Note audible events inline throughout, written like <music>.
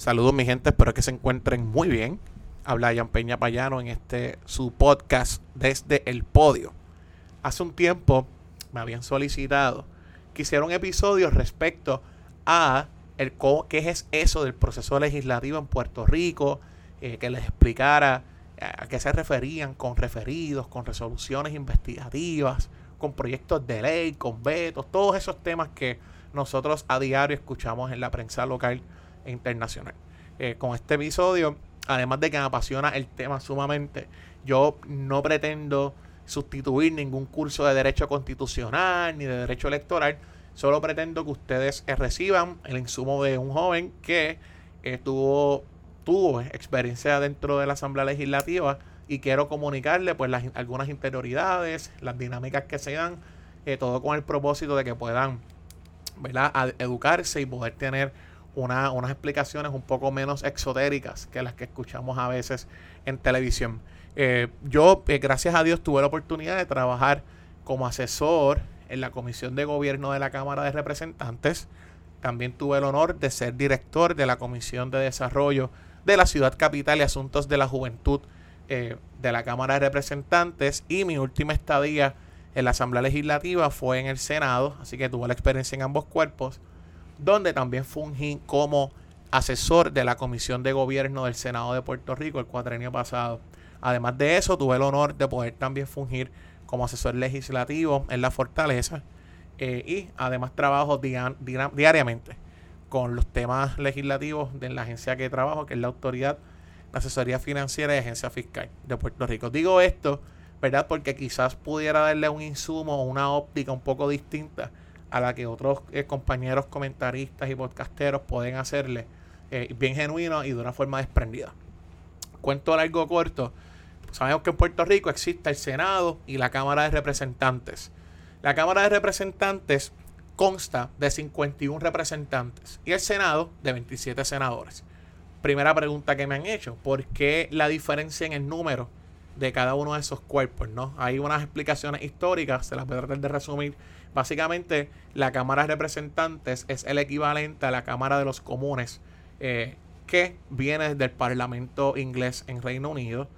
Saludos mi gente, espero que se encuentren muy bien. Habla Jan Peña Payano en este su podcast desde el podio. Hace un tiempo me habían solicitado que hiciera un episodio respecto a el qué es eso del proceso legislativo en Puerto Rico, eh, que les explicara a qué se referían con referidos, con resoluciones investigativas, con proyectos de ley, con vetos, todos esos temas que nosotros a diario escuchamos en la prensa local internacional. Eh, con este episodio, además de que me apasiona el tema sumamente, yo no pretendo sustituir ningún curso de derecho constitucional ni de derecho electoral, solo pretendo que ustedes eh, reciban el insumo de un joven que eh, tuvo, tuvo experiencia dentro de la Asamblea Legislativa y quiero comunicarle pues las, algunas interioridades, las dinámicas que se dan, todo con el propósito de que puedan ¿verdad? educarse y poder tener unas explicaciones un poco menos exotéricas que las que escuchamos a veces en televisión. Eh, yo, eh, gracias a Dios, tuve la oportunidad de trabajar como asesor en la Comisión de Gobierno de la Cámara de Representantes. También tuve el honor de ser director de la Comisión de Desarrollo de la Ciudad Capital y Asuntos de la Juventud eh, de la Cámara de Representantes. Y mi última estadía en la Asamblea Legislativa fue en el Senado, así que tuve la experiencia en ambos cuerpos donde también fungí como asesor de la Comisión de Gobierno del Senado de Puerto Rico el cuatrenio pasado. Además de eso, tuve el honor de poder también fungir como asesor legislativo en la Fortaleza eh, y además trabajo diariamente con los temas legislativos de la agencia que trabajo, que es la Autoridad de Asesoría Financiera y Agencia Fiscal de Puerto Rico. Digo esto, ¿verdad? Porque quizás pudiera darle un insumo o una óptica un poco distinta a la que otros eh, compañeros comentaristas y podcasteros pueden hacerle eh, bien genuino y de una forma desprendida. Cuento largo corto. Sabemos que en Puerto Rico existe el Senado y la Cámara de Representantes. La Cámara de Representantes consta de 51 representantes y el Senado de 27 senadores. Primera pregunta que me han hecho, ¿por qué la diferencia en el número de cada uno de esos cuerpos? ¿no? Hay unas explicaciones históricas, se las voy a tratar de resumir Básicamente, la Cámara de Representantes es el equivalente a la Cámara de los Comunes, eh, que viene del Parlamento inglés en Reino Unido,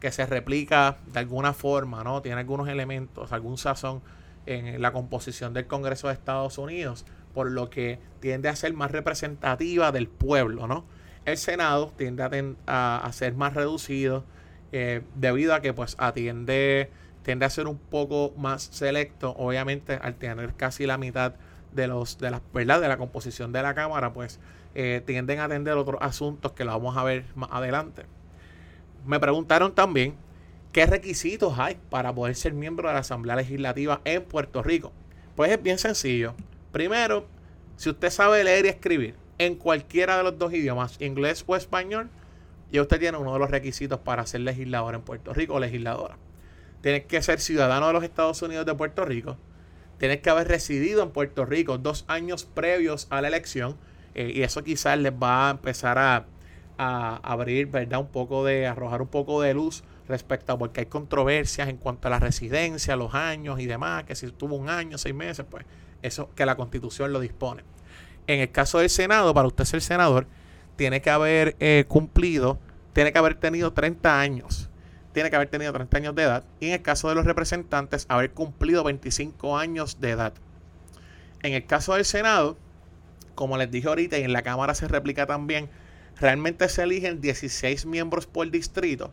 que se replica de alguna forma, ¿no? Tiene algunos elementos, algún sazón en la composición del Congreso de Estados Unidos, por lo que tiende a ser más representativa del pueblo, ¿no? El Senado tiende a, ser más reducido eh, debido a que pues atiende tiende a ser un poco más selecto, obviamente al tener casi la mitad de los de la verdad de la composición de la cámara, pues eh, tienden a atender otros asuntos que lo vamos a ver más adelante. Me preguntaron también qué requisitos hay para poder ser miembro de la Asamblea Legislativa en Puerto Rico. Pues es bien sencillo. Primero, si usted sabe leer y escribir en cualquiera de los dos idiomas, inglés o español, ya usted tiene uno de los requisitos para ser legislador en Puerto Rico o legisladora. Tienes que ser ciudadano de los Estados Unidos de Puerto Rico. Tienes que haber residido en Puerto Rico dos años previos a la elección. Eh, y eso quizás les va a empezar a, abrir, ¿verdad? Un poco de, arrojar un poco de luz respecto a porque hay controversias en cuanto a la residencia, los años y demás, que si tuvo un año, seis meses, pues eso que la constitución lo dispone. En el caso del Senado, para usted ser senador, tiene que haber eh, cumplido, tiene que haber tenido 30 años tiene que haber tenido 30 años de edad y en el caso de los representantes haber cumplido 25 años de edad. En el caso del Senado, como les dije ahorita y en la Cámara se replica también, realmente se eligen 16 miembros por distrito.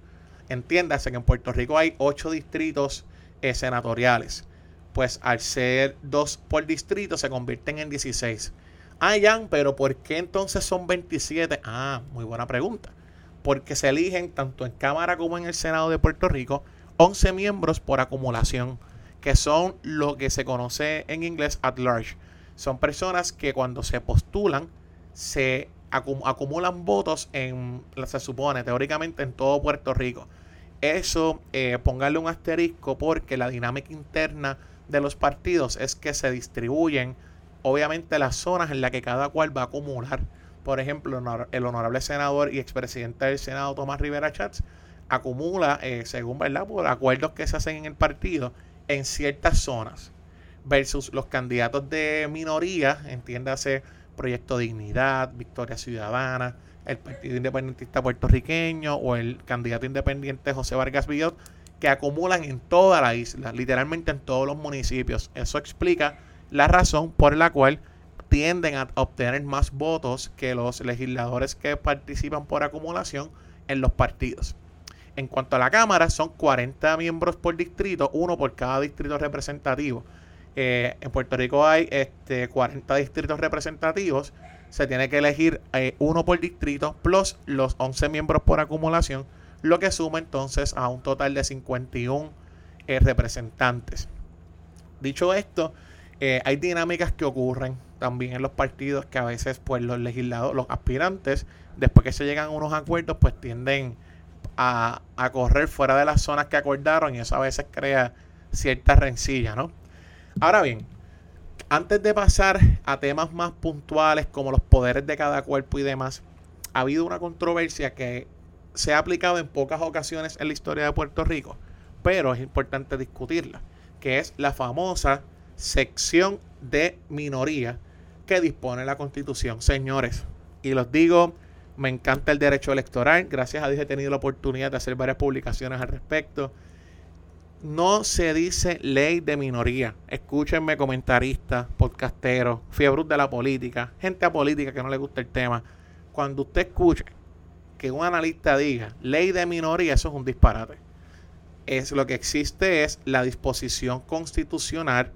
Entiéndase que en Puerto Rico hay 8 distritos eh, senatoriales. Pues al ser 2 por distrito se convierten en 16. Ah, Jan, pero ¿por qué entonces son 27? Ah, muy buena pregunta porque se eligen tanto en Cámara como en el Senado de Puerto Rico 11 miembros por acumulación, que son lo que se conoce en inglés at large. Son personas que cuando se postulan se acumulan votos en, se supone, teóricamente en todo Puerto Rico. Eso, eh, póngale un asterisco porque la dinámica interna de los partidos es que se distribuyen, obviamente, las zonas en las que cada cual va a acumular por ejemplo, el honorable senador y expresidente del Senado, Tomás Rivera Chats, acumula, eh, según verdad, por acuerdos que se hacen en el partido, en ciertas zonas, versus los candidatos de minoría, entiéndase Proyecto Dignidad, Victoria Ciudadana, el Partido Independentista Puertorriqueño o el candidato independiente José Vargas Villot, que acumulan en toda la isla, literalmente en todos los municipios. Eso explica la razón por la cual tienden a obtener más votos que los legisladores que participan por acumulación en los partidos. En cuanto a la Cámara, son 40 miembros por distrito, uno por cada distrito representativo. Eh, en Puerto Rico hay este, 40 distritos representativos. Se tiene que elegir eh, uno por distrito, plus los 11 miembros por acumulación, lo que suma entonces a un total de 51 eh, representantes. Dicho esto, hay dinámicas que ocurren también en los partidos que a veces pues los legisladores, los aspirantes, después que se llegan a unos acuerdos, pues tienden a, correr fuera de las zonas que acordaron y eso a veces crea cierta rencilla, ¿no? Ahora bien, antes de pasar a temas más puntuales como los poderes de cada cuerpo y demás, ha habido una controversia que se ha aplicado en pocas ocasiones en la historia de Puerto Rico, pero es importante discutirla, que es la famosa sección de minoría que dispone la Constitución. Señores, y los digo me encanta el derecho electoral. Gracias a Dios he tenido la oportunidad de hacer varias publicaciones al respecto. No se dice ley de minoría. Escúchenme, comentaristas, podcasteros, fiebre de la política, gente política que no le gusta el tema. Cuando usted escuche que un analista diga ley de minoría, eso es un disparate. Es lo que existe es la disposición constitucional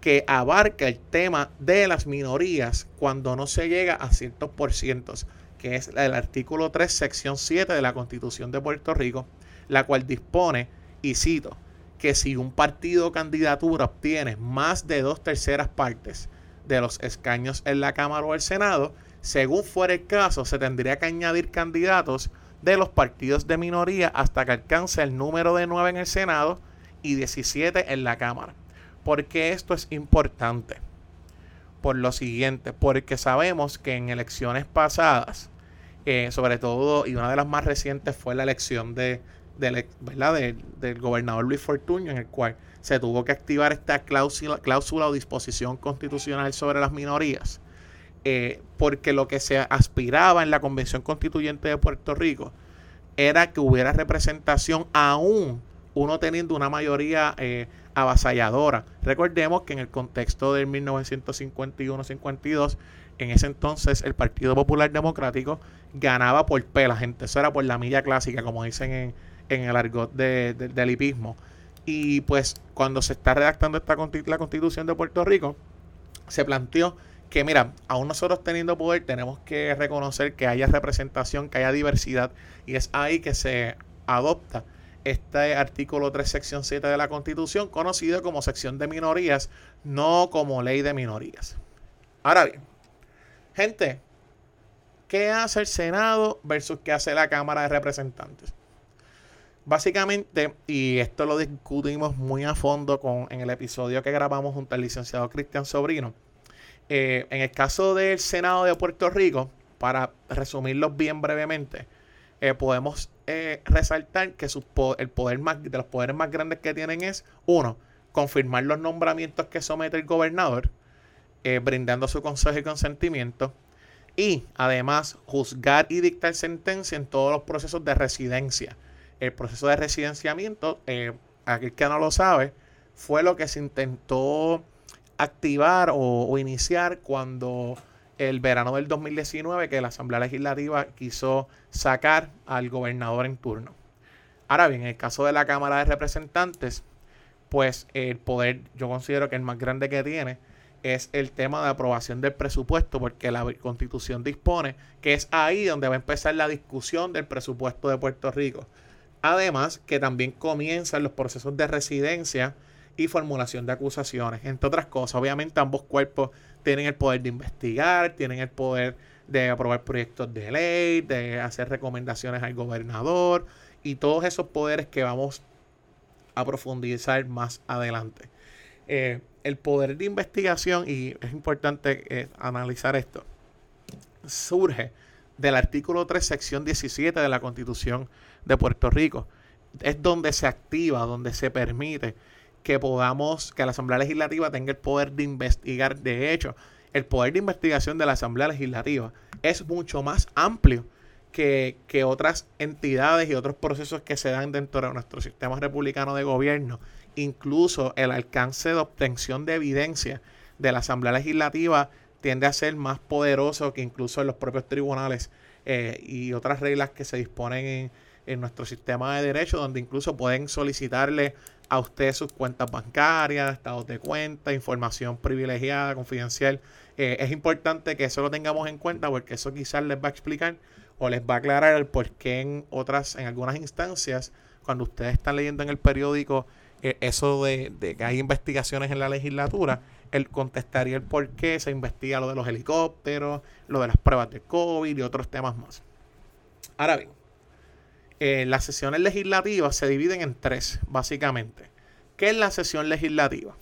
que abarca el tema de las minorías cuando no se llega a ciertos porcientos que es el artículo 3, sección 7 de la Constitución de Puerto Rico, la cual dispone, y cito, que si un partido o candidatura obtiene más de dos terceras partes de los escaños en la Cámara o el Senado, según fuera el caso, se tendría que añadir candidatos de los partidos de minoría hasta que alcance el número de 9 en el Senado y 17 en la Cámara. ¿Por qué esto es importante? Por lo siguiente, porque sabemos que en elecciones pasadas eh, sobre todo, y una de las más recientes fue la elección de, ¿verdad? del gobernador Luis Fortuño, en el cual se tuvo que activar esta cláusula, cláusula o disposición constitucional sobre las minorías, eh, porque lo que se aspiraba en la Convención Constituyente de Puerto Rico era que hubiera representación aún uno teniendo una mayoría eh, avasalladora. Recordemos que en el contexto del 1951-52 en ese entonces el Partido Popular Democrático ganaba por pela, gente. Eso era por la milla clásica, como dicen en, el argot de, del hipismo. Y pues cuando se está redactando esta la constitución de Puerto Rico, se planteó que, mira, aún nosotros teniendo poder tenemos que reconocer que haya representación, que haya diversidad. Y es ahí que se adopta este artículo 3, sección 7 de la Constitución, conocido como sección de minorías, no como ley de minorías. Ahora bien, Gente, ¿qué hace el Senado versus qué hace la Cámara de Representantes? Básicamente, y esto lo discutimos muy a fondo con, en el episodio que grabamos junto al licenciado Cristian Sobrino, eh, en el caso del Senado de Puerto Rico, para resumirlo bien brevemente, eh, podemos eh, resaltar que el poder más, de los poderes más grandes que tienen es, uno, confirmar los nombramientos que somete el gobernador, eh, brindando su consejo y consentimiento. Y además juzgar y dictar sentencia en todos los procesos de residencia. El proceso de residenciamiento, eh, aquel que no lo sabe, fue lo que se intentó activar o, iniciar cuando el verano del 2019 que la Asamblea Legislativa quiso sacar al gobernador en turno. Ahora bien, en el caso de la Cámara de Representantes, pues el poder yo considero que el más grande que tiene es el tema de aprobación del presupuesto, porque la constitución dispone que es ahí donde va a empezar la discusión del presupuesto de Puerto Rico. Además, que también comienzan los procesos de residencia y formulación de acusaciones, entre otras cosas. Obviamente ambos cuerpos tienen el poder de investigar, tienen el poder de aprobar proyectos de ley, de hacer recomendaciones al gobernador y todos esos poderes que vamos a profundizar más adelante. Eh, el poder de investigación, y es importante eh, analizar esto, surge del artículo 3, sección 17 de la Constitución de Puerto Rico. Es donde se activa, donde se permite que podamos, que la Asamblea Legislativa tenga el poder de investigar. De hecho, el poder de investigación de la Asamblea Legislativa es mucho más amplio que, que, otras entidades y otros procesos que se dan dentro de nuestro sistema republicano de gobierno, incluso el alcance de obtención de evidencia de la Asamblea Legislativa tiende a ser más poderoso que incluso en los propios tribunales eh, y otras reglas que se disponen en, en nuestro sistema de derecho, donde incluso pueden solicitarle a usted sus cuentas bancarias, estados de cuenta, información privilegiada, confidencial. Eh, es importante que eso lo tengamos en cuenta porque eso quizás les va a explicar o les va a aclarar el por qué en otras, en algunas instancias, cuando ustedes están leyendo en el periódico eh, eso de, de, que hay investigaciones en la legislatura, él contestaría el por qué se investiga lo de los helicópteros, lo de las pruebas de COVID y otros temas más. Ahora bien, eh, las sesiones legislativas se dividen en tres, básicamente. ¿Qué es la sesión legislativa?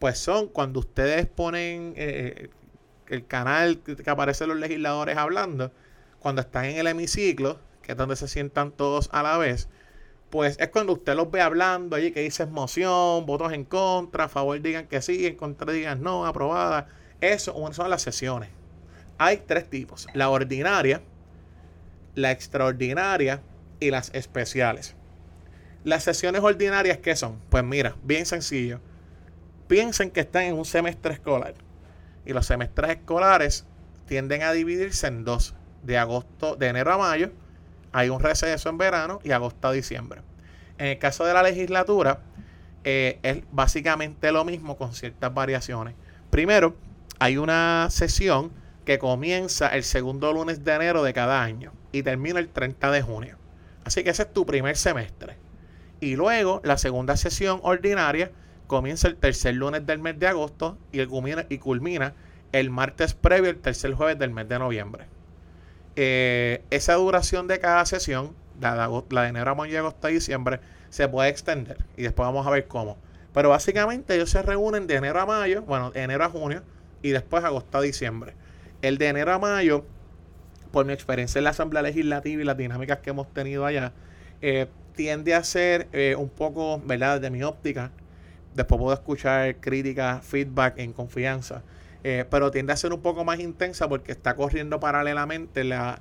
Pues son cuando ustedes ponen eh, el canal que aparecen los legisladores hablando, cuando están en el hemiciclo, que es donde se sientan todos a la vez, pues es cuando usted los ve hablando allí que dice moción, votos en contra, a favor digan que sí, en contra digan no, aprobada. Eso son las sesiones. Hay tres tipos. La ordinaria, la extraordinaria y las especiales. Las sesiones ordinarias, ¿qué son? Pues mira, bien sencillo. Piensen que están en un semestre escolar. Y los semestres escolares tienden a dividirse en dos. De agosto, de enero a mayo, hay un receso en verano y agosto a diciembre. En el caso de la legislatura, eh, es básicamente lo mismo con ciertas variaciones. Primero, hay una sesión que comienza el segundo lunes de enero de cada año y termina el 30 de junio. Así que ese es tu primer semestre. Y luego la segunda sesión ordinaria comienza el tercer lunes del mes de agosto y, culmina, el martes previo, el tercer jueves del mes de noviembre. Eh, esa duración de cada sesión, la de, enero a mayo, agosto a diciembre, se puede extender. Y después vamos a ver cómo. Pero básicamente ellos se reúnen de enero a mayo, bueno, de enero a junio y después agosto a diciembre. El de enero a mayo por mi experiencia en la Asamblea Legislativa y las dinámicas que hemos tenido allá, eh, tiende a ser eh, un poco, ¿verdad? Desde mi óptica, después puedo escuchar críticas, feedback en confianza, eh, pero tiende a ser un poco más intensa porque está corriendo paralelamente la,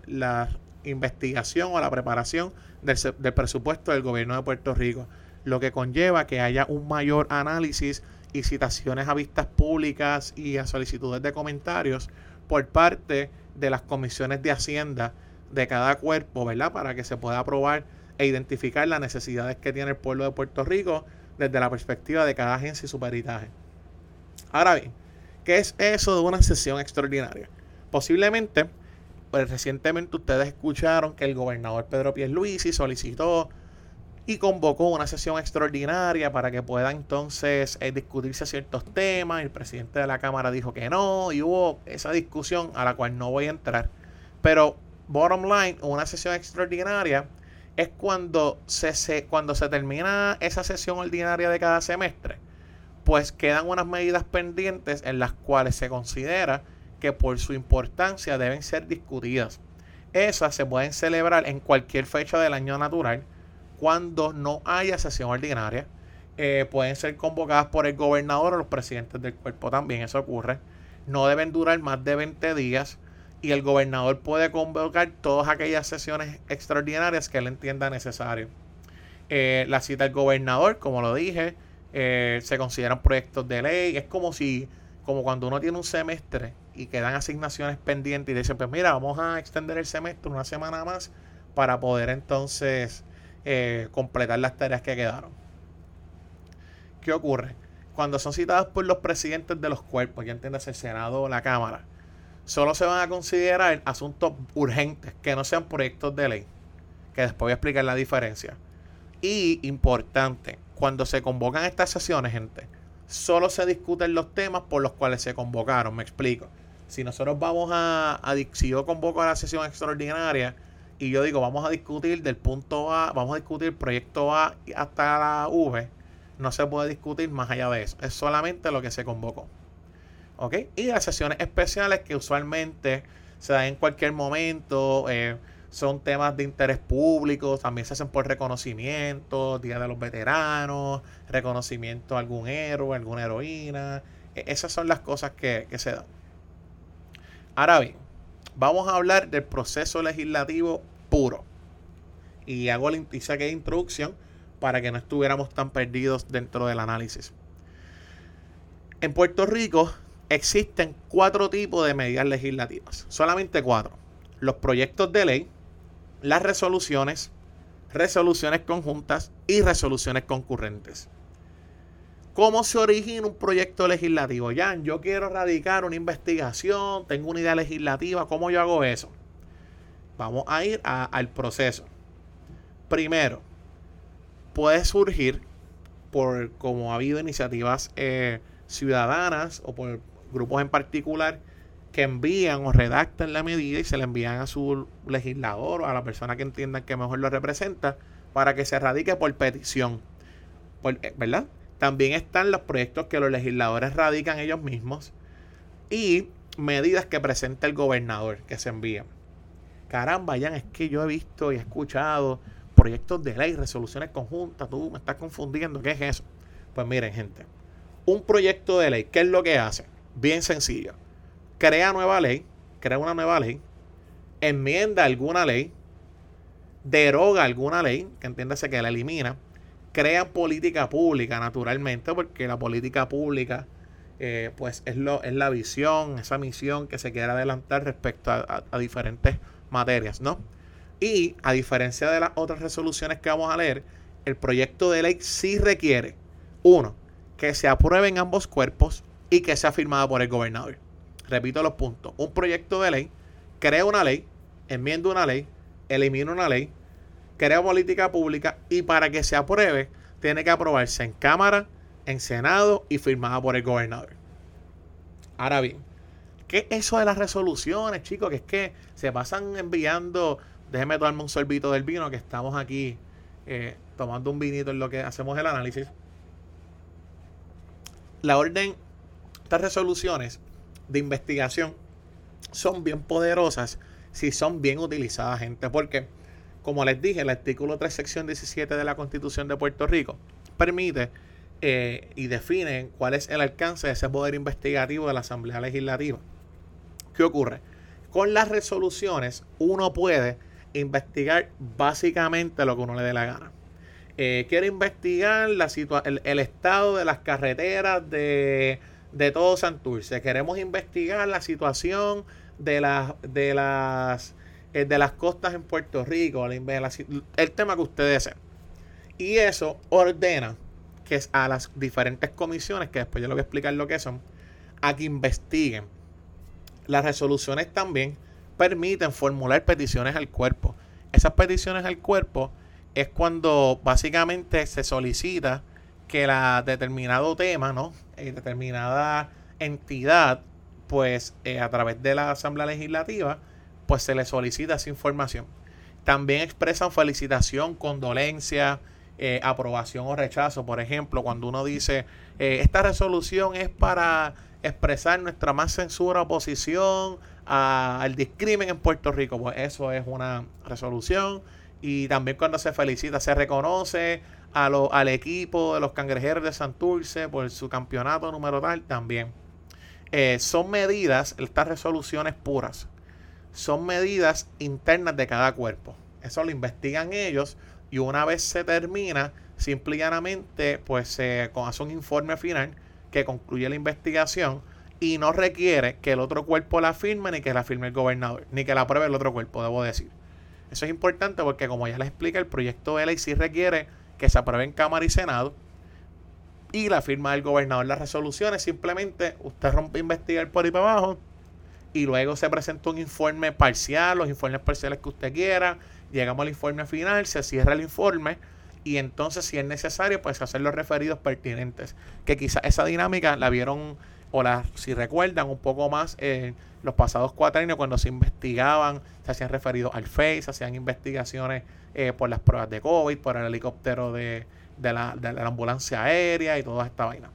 investigación o la preparación del, del presupuesto del gobierno de Puerto Rico, lo que conlleva que haya un mayor análisis y citaciones a vistas públicas y a solicitudes de comentarios por parte de las comisiones de Hacienda de cada cuerpo, ¿verdad? Para que se pueda aprobar e identificar las necesidades que tiene el pueblo de Puerto Rico desde la perspectiva de cada agencia y su peritaje. Ahora bien, ¿qué es eso de una sesión extraordinaria? Posiblemente, pues recientemente ustedes escucharon que el gobernador Pedro Pierluisi solicitó y convocó una sesión extraordinaria para que pueda entonces eh, discutirse ciertos temas. El presidente de la Cámara dijo que no y hubo esa discusión a la cual no voy a entrar. Pero, bottom line, una sesión extraordinaria es cuando se, se, cuando se termina esa sesión ordinaria de cada semestre, pues quedan unas medidas pendientes en las cuales se considera que por su importancia deben ser discutidas. Esas se pueden celebrar en cualquier fecha del año natural cuando no haya sesión ordinaria. Eh, pueden ser convocadas por el gobernador o los presidentes del cuerpo también, eso ocurre. No deben durar más de 20 días y el gobernador puede convocar todas aquellas sesiones extraordinarias que él entienda necesario. Eh, la cita del gobernador, como lo dije, eh, se consideran proyectos de ley. Es como si, como cuando uno tiene un semestre y quedan asignaciones pendientes y dicen, pues mira, vamos a extender el semestre una semana más para poder entonces eh, completar las tareas que quedaron. ¿Qué ocurre? Cuando son citadas por los presidentes de los cuerpos, ya entiendes el Senado o la Cámara, solo se van a considerar asuntos urgentes que no sean proyectos de ley, que después voy a explicar la diferencia. Y importante, cuando se convocan estas sesiones, gente, solo se discuten los temas por los cuales se convocaron, me explico. Si nosotros vamos a, a si yo convoco a la sesión extraordinaria, y yo digo, vamos a discutir del punto A, vamos a discutir proyecto A hasta la V, no se puede discutir más allá de eso. Es solamente lo que se convocó. ¿Ok? Y las sesiones especiales que usualmente se dan en cualquier momento, eh, son temas de interés público, también se hacen por reconocimiento, Día de los Veteranos, reconocimiento a algún héroe, alguna heroína. E, esas son las cosas que, que se dan. Ahora bien, vamos a hablar del proceso legislativo puro. Y hago la introducción para que no estuviéramos tan perdidos dentro del análisis. En Puerto Rico existen cuatro tipos de medidas legislativas, solamente cuatro. Los proyectos de ley, las resoluciones, resoluciones conjuntas y resoluciones concurrentes. ¿Cómo se origina un proyecto legislativo? Jan, yo quiero radicar una investigación, tengo una idea legislativa, ¿cómo yo hago eso? Vamos a ir al proceso. Primero, puede surgir por como ha habido iniciativas eh, ciudadanas o por grupos en particular que envían o redactan la medida y se la envían a su legislador o a la persona que entiendan que mejor lo representa para que se radique por petición. Eh, ¿Verdad? También están los proyectos que los legisladores radican ellos mismos y medidas que presenta el gobernador que se envían. Caramba, ya es que yo he visto y he escuchado proyectos de ley, resoluciones conjuntas, tú me estás confundiendo, ¿qué es eso? Pues miren, gente, un proyecto de ley, ¿qué es lo que hace? Bien sencillo crea nueva ley, crea una nueva ley, enmienda alguna ley, deroga alguna ley, que entiéndase que la elimina, crea política pública naturalmente, porque la política pública eh, pues es, lo, es la visión, esa misión que se quiere adelantar respecto a, diferentes materias, ¿no? Y a diferencia de las otras resoluciones que vamos a leer, el proyecto de ley sí requiere, uno, que se aprueben ambos cuerpos y que sea firmado por el gobernador repito los puntos, un proyecto de ley, crea una ley, enmienda una ley, elimina una ley, crea política pública y para que se apruebe tiene que aprobarse en Cámara, en Senado y firmada por el gobernador. Ahora bien, ¿qué es eso de las resoluciones, chicos? Que es que se pasan enviando, déjeme tomarme un sorbito del vino, que estamos aquí eh, tomando un vinito en lo que hacemos el análisis. La orden, estas resoluciones de investigación son bien poderosas si son bien utilizadas, gente. Porque, como les dije, el artículo 3, sección 17 de la Constitución de Puerto Rico permite eh, y define cuál es el alcance de ese poder investigativo de la Asamblea Legislativa. ¿Qué ocurre? Con las resoluciones uno puede investigar básicamente lo que uno le dé la gana. Eh, quiere investigar la el estado de las carreteras de de todo Santurce. Queremos investigar la situación de las de las eh, de las costas en Puerto Rico, el tema que ustedes deseen. Y eso ordena que es a las diferentes comisiones, que después yo les voy a explicar lo que son, a que investiguen. Las resoluciones también permiten formular peticiones al cuerpo. Esas peticiones al cuerpo es cuando básicamente se solicita que la determinado tema, ¿no? Eh, determinada entidad, pues eh, a través de la Asamblea Legislativa, pues se le solicita esa información. También expresan felicitación, condolencia, eh, aprobación o rechazo. Por ejemplo, cuando uno dice, esta resolución es para expresar nuestra más censura oposición al discrimen en Puerto Rico, pues eso es una resolución. Y también cuando se felicita, se reconoce a lo, al equipo de los cangrejeros de Santurce por su campeonato número tal también. Eh, son medidas, estas resoluciones puras, son medidas internas de cada cuerpo. Eso lo investigan ellos y una vez se termina, simple y llanamente, pues se hace un informe final que concluye la investigación y no requiere que el otro cuerpo la firme ni que la firme el gobernador, ni que la apruebe el otro cuerpo, debo decir. Eso es importante porque como ya les explica, el proyecto de ley sí requiere que se apruebe en Cámara y Senado y la firma del gobernador. Las resoluciones simplemente usted rompe investigar por ahí para abajo y luego se presenta un informe parcial, los informes parciales que usted quiera, llegamos al informe final, se cierra el informe y entonces si es necesario pues hacer los referidos pertinentes. Que quizás esa dinámica la vieron o la, si recuerdan un poco más en los pasados cuatro años cuando se investigaban, se hacían referidos al FACE, se hacían investigaciones eh, por las pruebas de COVID, por el helicóptero de, la, ambulancia aérea y toda esta vaina.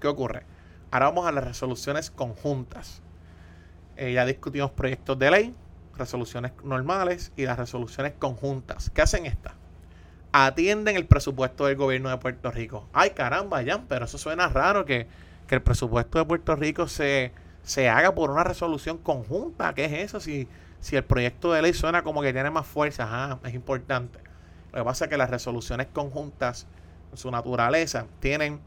¿Qué ocurre? Ahora vamos a las resoluciones conjuntas. Eh, ya discutimos proyectos de ley, resoluciones normales y las resoluciones conjuntas. ¿Qué hacen estas? Atienden el presupuesto del gobierno de Puerto Rico. Ay, caramba, ya, pero eso suena raro que, que el presupuesto de Puerto Rico se, se haga por una resolución conjunta. ¿Qué es eso? Si, si el proyecto de ley suena como que tiene más fuerza, ah, es importante. Lo que pasa es que las resoluciones conjuntas, en su naturaleza, tienen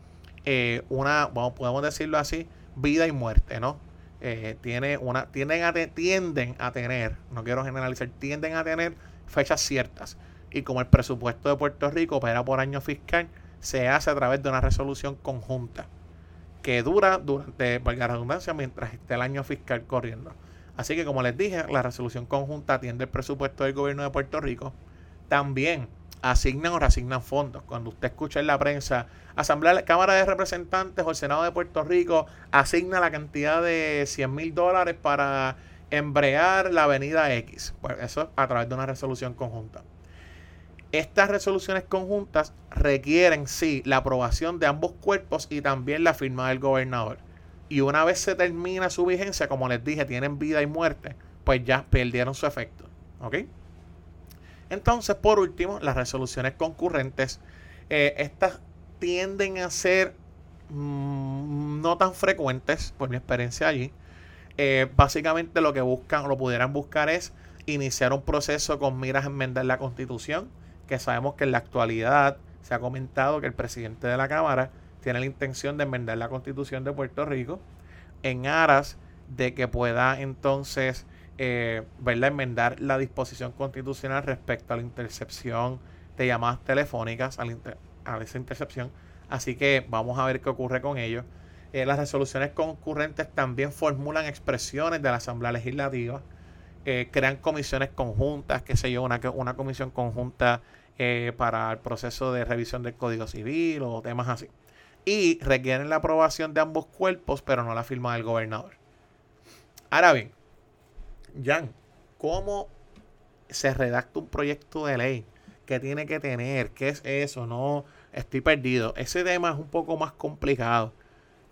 eh, una, vamos, podemos decirlo así, vida y muerte, ¿no? Eh, tiene una, tienden, a tienden a tener, no quiero generalizar, tienden a tener fechas ciertas. Y como el presupuesto de Puerto Rico opera por año fiscal, se hace a través de una resolución conjunta que dura durante, valga la redundancia, mientras esté el año fiscal corriendo. Así que como les dije, la resolución conjunta atiende el presupuesto del gobierno de Puerto Rico. También asignan o reasignan fondos. Cuando usted escucha en la prensa, Asamblea, Cámara de Representantes o el Senado de Puerto Rico asigna la cantidad de 100 mil dólares para embrear la avenida X. Pues eso a través de una resolución conjunta. Estas resoluciones conjuntas requieren, sí, la aprobación de ambos cuerpos y también la firma del gobernador. Y una vez se termina su vigencia, como les dije, tienen vida y muerte, pues ya perdieron su efecto. ¿Ok? Entonces, por último, las resoluciones concurrentes, eh, estas tienden a ser mm, no tan frecuentes, por mi experiencia allí. Eh, básicamente lo que buscan, lo pudieran buscar es iniciar un proceso con miras a enmendar la constitución, que sabemos que en la actualidad se ha comentado que el presidente de la Cámara tiene la intención de enmendar la constitución de Puerto Rico en aras de que pueda entonces eh, enmendar la disposición constitucional respecto a la intercepción de llamadas telefónicas, a, esa intercepción. Así que vamos a ver qué ocurre con ello. Eh, las resoluciones concurrentes también formulan expresiones de la Asamblea Legislativa, eh, crean comisiones conjuntas, qué sé yo, una, una comisión conjunta eh, para el proceso de revisión del Código Civil o temas así. Y requieren la aprobación de ambos cuerpos, pero no la firma del gobernador. Ahora bien, Jan, ¿cómo se redacta un proyecto de ley? ¿Qué tiene que tener? ¿Qué es eso? No, estoy perdido. Ese tema es un poco más complicado.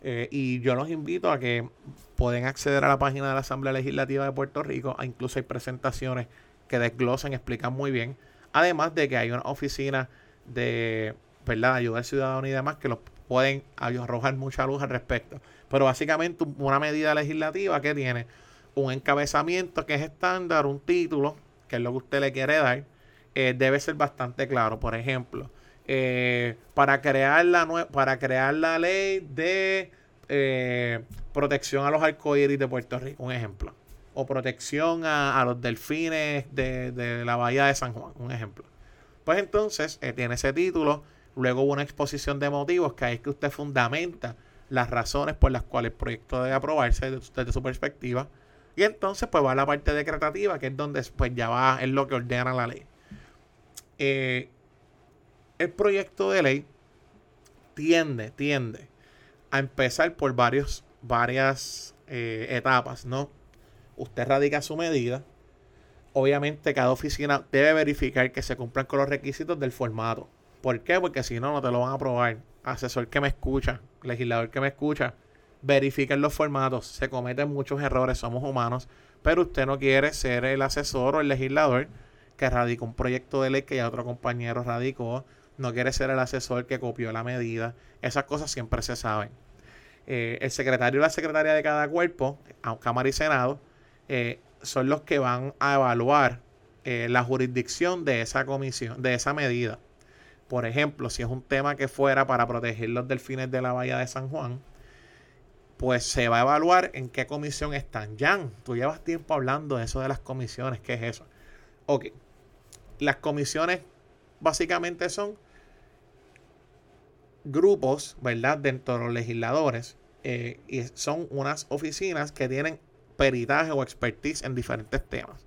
Eh, y yo los invito a que pueden acceder a la página de la Asamblea Legislativa de Puerto Rico. Incluso hay presentaciones que desglosan, explican muy bien. Además de que hay una oficina de ¿verdad? ayuda al ciudadano y demás que los pueden arrojar mucha luz al respecto. Pero básicamente una medida legislativa que tiene un encabezamiento que es estándar, un título, que es lo que usted le quiere dar, eh, debe ser bastante claro. Por ejemplo, eh, para, crear la para crear la ley de eh, protección a los arcoíris de Puerto Rico, un ejemplo. O protección a, los delfines de, de, la bahía de San Juan, un ejemplo. Pues entonces tiene ese título, luego una exposición de motivos que ahí es que usted fundamenta las razones por las cuales el proyecto debe aprobarse desde su perspectiva y entonces pues va la parte decretativa, que es donde pues ya va, es lo que ordena la ley. Eh, el proyecto de ley tiende, tiende a empezar por varios, varias eh, etapas, ¿no? Usted radica su medida. Obviamente cada oficina debe verificar que se cumplan con los requisitos del formato. ¿Por qué? Porque si no, no te lo van a aprobar. Asesor que me escucha, legislador que me escucha, verifiquen los formatos, se cometen muchos errores, somos humanos, pero usted no quiere ser el asesor o el legislador que radicó un proyecto de ley que ya otro compañero radicó, no quiere ser el asesor que copió la medida, esas cosas siempre se saben. Eh, el secretario y la secretaria de cada cuerpo, Cámara y Senado, eh, son los que van a evaluar eh, la jurisdicción de esa comisión, de esa medida. Por ejemplo, si es un tema que fuera para proteger los delfines de la bahía de San Juan, pues se va a evaluar en qué comisión están. Jan, tú llevas tiempo hablando de eso de las comisiones, ¿qué es eso? Ok, las comisiones básicamente son grupos, ¿verdad? Dentro de los legisladores eh, y son unas oficinas que tienen peritaje o expertise en diferentes temas.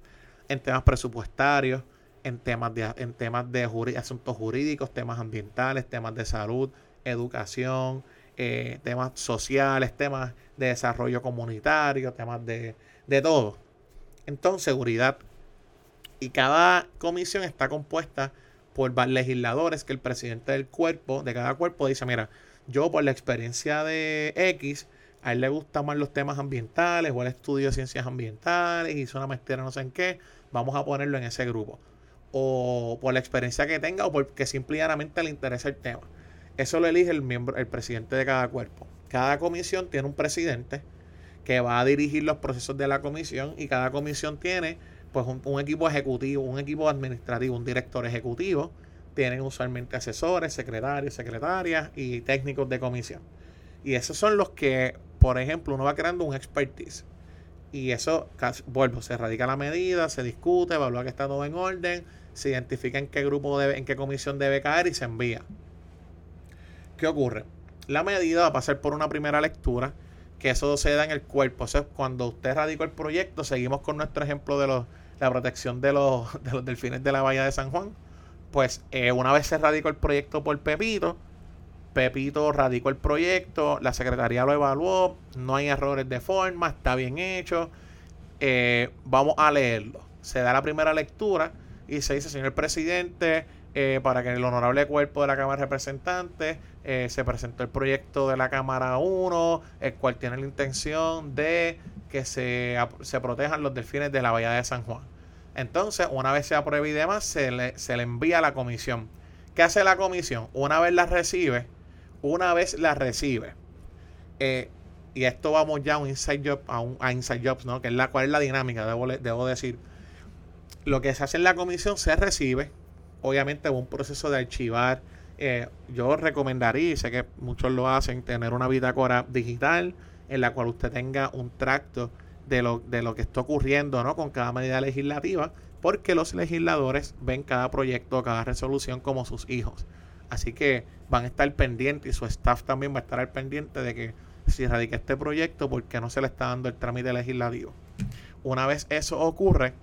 En temas presupuestarios, en temas de, en temas de asuntos jurídicos, temas ambientales, temas de salud, educación, eh, temas sociales, temas de desarrollo comunitario, temas de, de todo. Entonces, seguridad. Y cada comisión está compuesta por legisladores que el presidente del cuerpo, de cada cuerpo, dice, mira, yo por la experiencia de X, a él le gustan más los temas ambientales o el estudio de ciencias ambientales, hizo una maestría no sé en qué, vamos a ponerlo en ese grupo. O por la experiencia que tenga o porque simplemente le interesa el tema. Eso lo elige el miembro, el presidente de cada cuerpo. Cada comisión tiene un presidente que va a dirigir los procesos de la comisión y cada comisión tiene pues un, equipo ejecutivo, un equipo administrativo, un director ejecutivo, tienen usualmente asesores, secretarios, secretarias y técnicos de comisión. Y esos son los que, por ejemplo, uno va creando un expertise. Y eso, vuelvo, se radica la medida, se discute, evalúa que está todo en orden, se identifica en qué grupo debe, en qué comisión debe caer y se envía. ¿Qué ocurre? La medida va a pasar por una primera lectura, que eso se da en el cuerpo. O sea, cuando usted radicó el proyecto, seguimos con nuestro ejemplo de la protección de los, <laughs> de los delfines de la bahía de San Juan. Pues eh, una vez se radicó el proyecto por Pepito, Pepito radicó el proyecto, la secretaría lo evaluó, no hay errores de forma, está bien hecho. Eh, vamos a leerlo. Se da la primera lectura y se dice, señor presidente, eh, para que el honorable cuerpo de la Cámara de Representantes eh, se presentó el proyecto de la Cámara 1, el cual tiene la intención de que se, se protejan los delfines de la Bahía de San Juan. Entonces, una vez se apruebe y demás, se le, se le envía a la comisión. ¿Qué hace la comisión? Una vez la recibe, una vez la recibe, eh, y esto vamos ya a un inside job, a, un, inside jobs, ¿no? Es la, cuál es la dinámica, debo, debo decir. Lo que se hace en la comisión se recibe, obviamente un proceso de archivar. Eh, yo recomendaría, y sé que muchos lo hacen, tener una bitácora digital en la cual usted tenga un tracto de lo, de lo que está ocurriendo ¿no? con cada medida legislativa, porque los legisladores ven cada proyecto, cada resolución como sus hijos. Así que van a estar pendientes y su staff también va a estar al pendiente de que si radica este proyecto, porque no se le está dando el trámite legislativo. Una vez eso ocurre,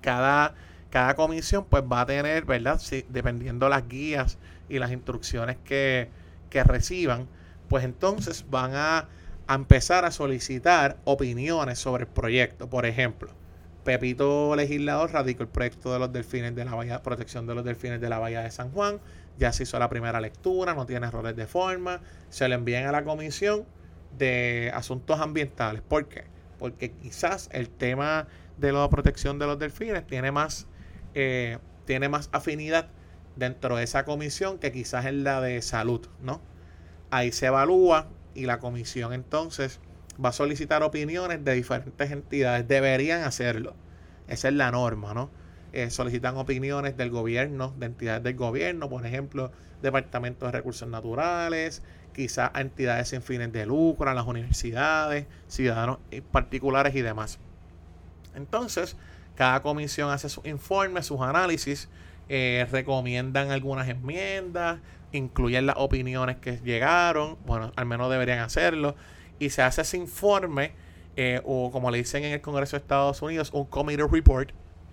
cada, cada comisión pues va a tener, ¿verdad? Si, dependiendo las guías y las instrucciones que, que reciban, pues entonces van a, a empezar a solicitar opiniones sobre el proyecto. Por ejemplo, Pepito Legislador radicó el proyecto de los delfines de la Bahía, protección de los delfines de la Bahía de San Juan ya se hizo la primera lectura, no tiene errores de forma, se le envían a la comisión de asuntos ambientales. ¿Por qué? Porque quizás el tema de la protección de los delfines tiene más, eh, tiene más afinidad dentro de esa comisión que quizás en la de salud, ¿no? Ahí se evalúa y la comisión entonces va a solicitar opiniones de diferentes entidades. Deberían hacerlo. Esa es la norma, ¿no? Eh, solicitan opiniones del gobierno, de entidades del gobierno, por ejemplo, departamentos de recursos naturales, quizás entidades sin fines de lucro, las universidades, ciudadanos particulares y demás. Entonces, cada comisión hace sus informes, sus análisis, eh, recomiendan algunas enmiendas, incluyen las opiniones que llegaron, bueno, al menos deberían hacerlo, y se hace ese informe, eh, o como le dicen en el Congreso de Estados Unidos, un committee report,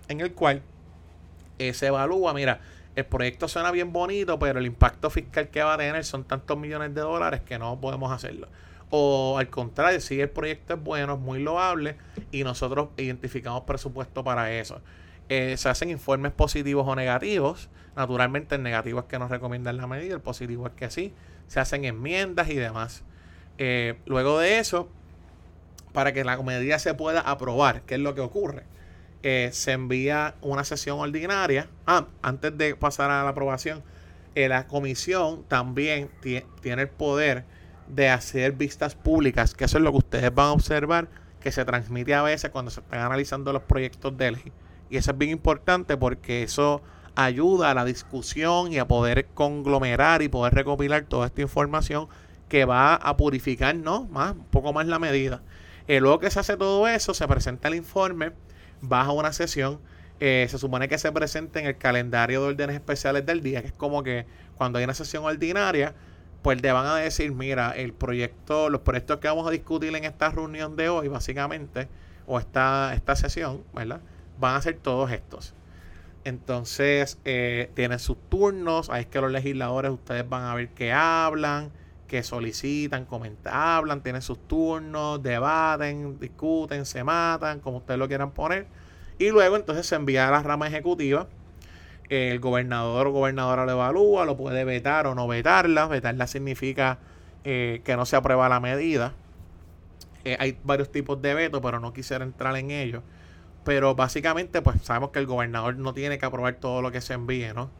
en el cual eh, se evalúa, mira, el proyecto suena bien bonito, pero el impacto fiscal que va a tener son tantos millones de dólares que no podemos hacerlo. O al contrario, si el proyecto es bueno, es muy loable y nosotros identificamos presupuesto para eso. Eh, se hacen informes positivos o negativos. Naturalmente el negativo es que nos recomiendan la medida, el positivo es que sí. Se hacen enmiendas y demás. Eh, luego de eso, para que la medida se pueda aprobar, ¿qué es lo que ocurre? Eh, se envía una sesión ordinaria. Ah, antes de pasar a la aprobación, la comisión también tiene el poder de hacer vistas públicas, que eso es lo que ustedes van a observar, que se transmite a veces cuando se están analizando los proyectos de ley. Y eso es bien importante porque eso ayuda a la discusión y a poder conglomerar y poder recopilar toda esta información que va a purificar ¿no? más, un poco más la medida. Eh, luego que se hace todo eso, se presenta el informe baja una sesión, eh, se supone que se presente en el calendario de órdenes especiales del día, que es como que cuando hay una sesión ordinaria, pues le van a decir, mira, el proyecto, los proyectos que vamos a discutir en esta reunión de hoy, básicamente, o esta, esta sesión, ¿verdad? Van a ser todos estos. Entonces, eh, tienen sus turnos, ahí es que los legisladores, ustedes van a ver que hablan, que solicitan, comentan, hablan, tienen sus turnos, debaten, discuten, se matan, como ustedes lo quieran poner. Y luego entonces se envía a la rama ejecutiva. El gobernador o gobernadora lo evalúa, lo puede vetar o no vetarla. Vetarla significa eh, que no se aprueba la medida. Eh, hay varios tipos de veto, pero no quisiera entrar en ellos. Pero básicamente, pues sabemos que el gobernador no tiene que aprobar todo lo que se envíe, ¿no?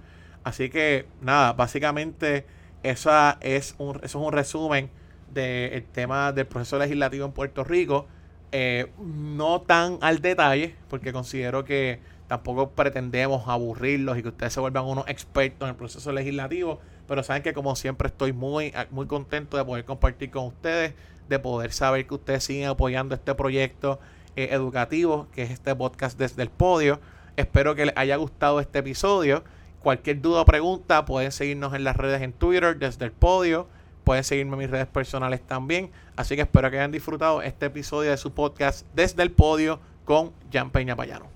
Así que, nada, básicamente esa es un, eso es un resumen del tema del proceso legislativo en Puerto Rico. Eh, no tan al detalle, porque considero que tampoco pretendemos aburrirlos y que ustedes se vuelvan unos expertos en el proceso legislativo, pero saben que como siempre estoy muy, muy contento de poder compartir con ustedes, de poder saber que ustedes siguen apoyando este proyecto eh, educativo, que es este podcast desde el podio. Espero que les haya gustado este episodio. Cualquier duda o pregunta pueden seguirnos en las redes en Twitter desde el podio. Pueden seguirme en mis redes personales también. Así que espero que hayan disfrutado este episodio de su podcast desde el podio con Jan Peña Payano.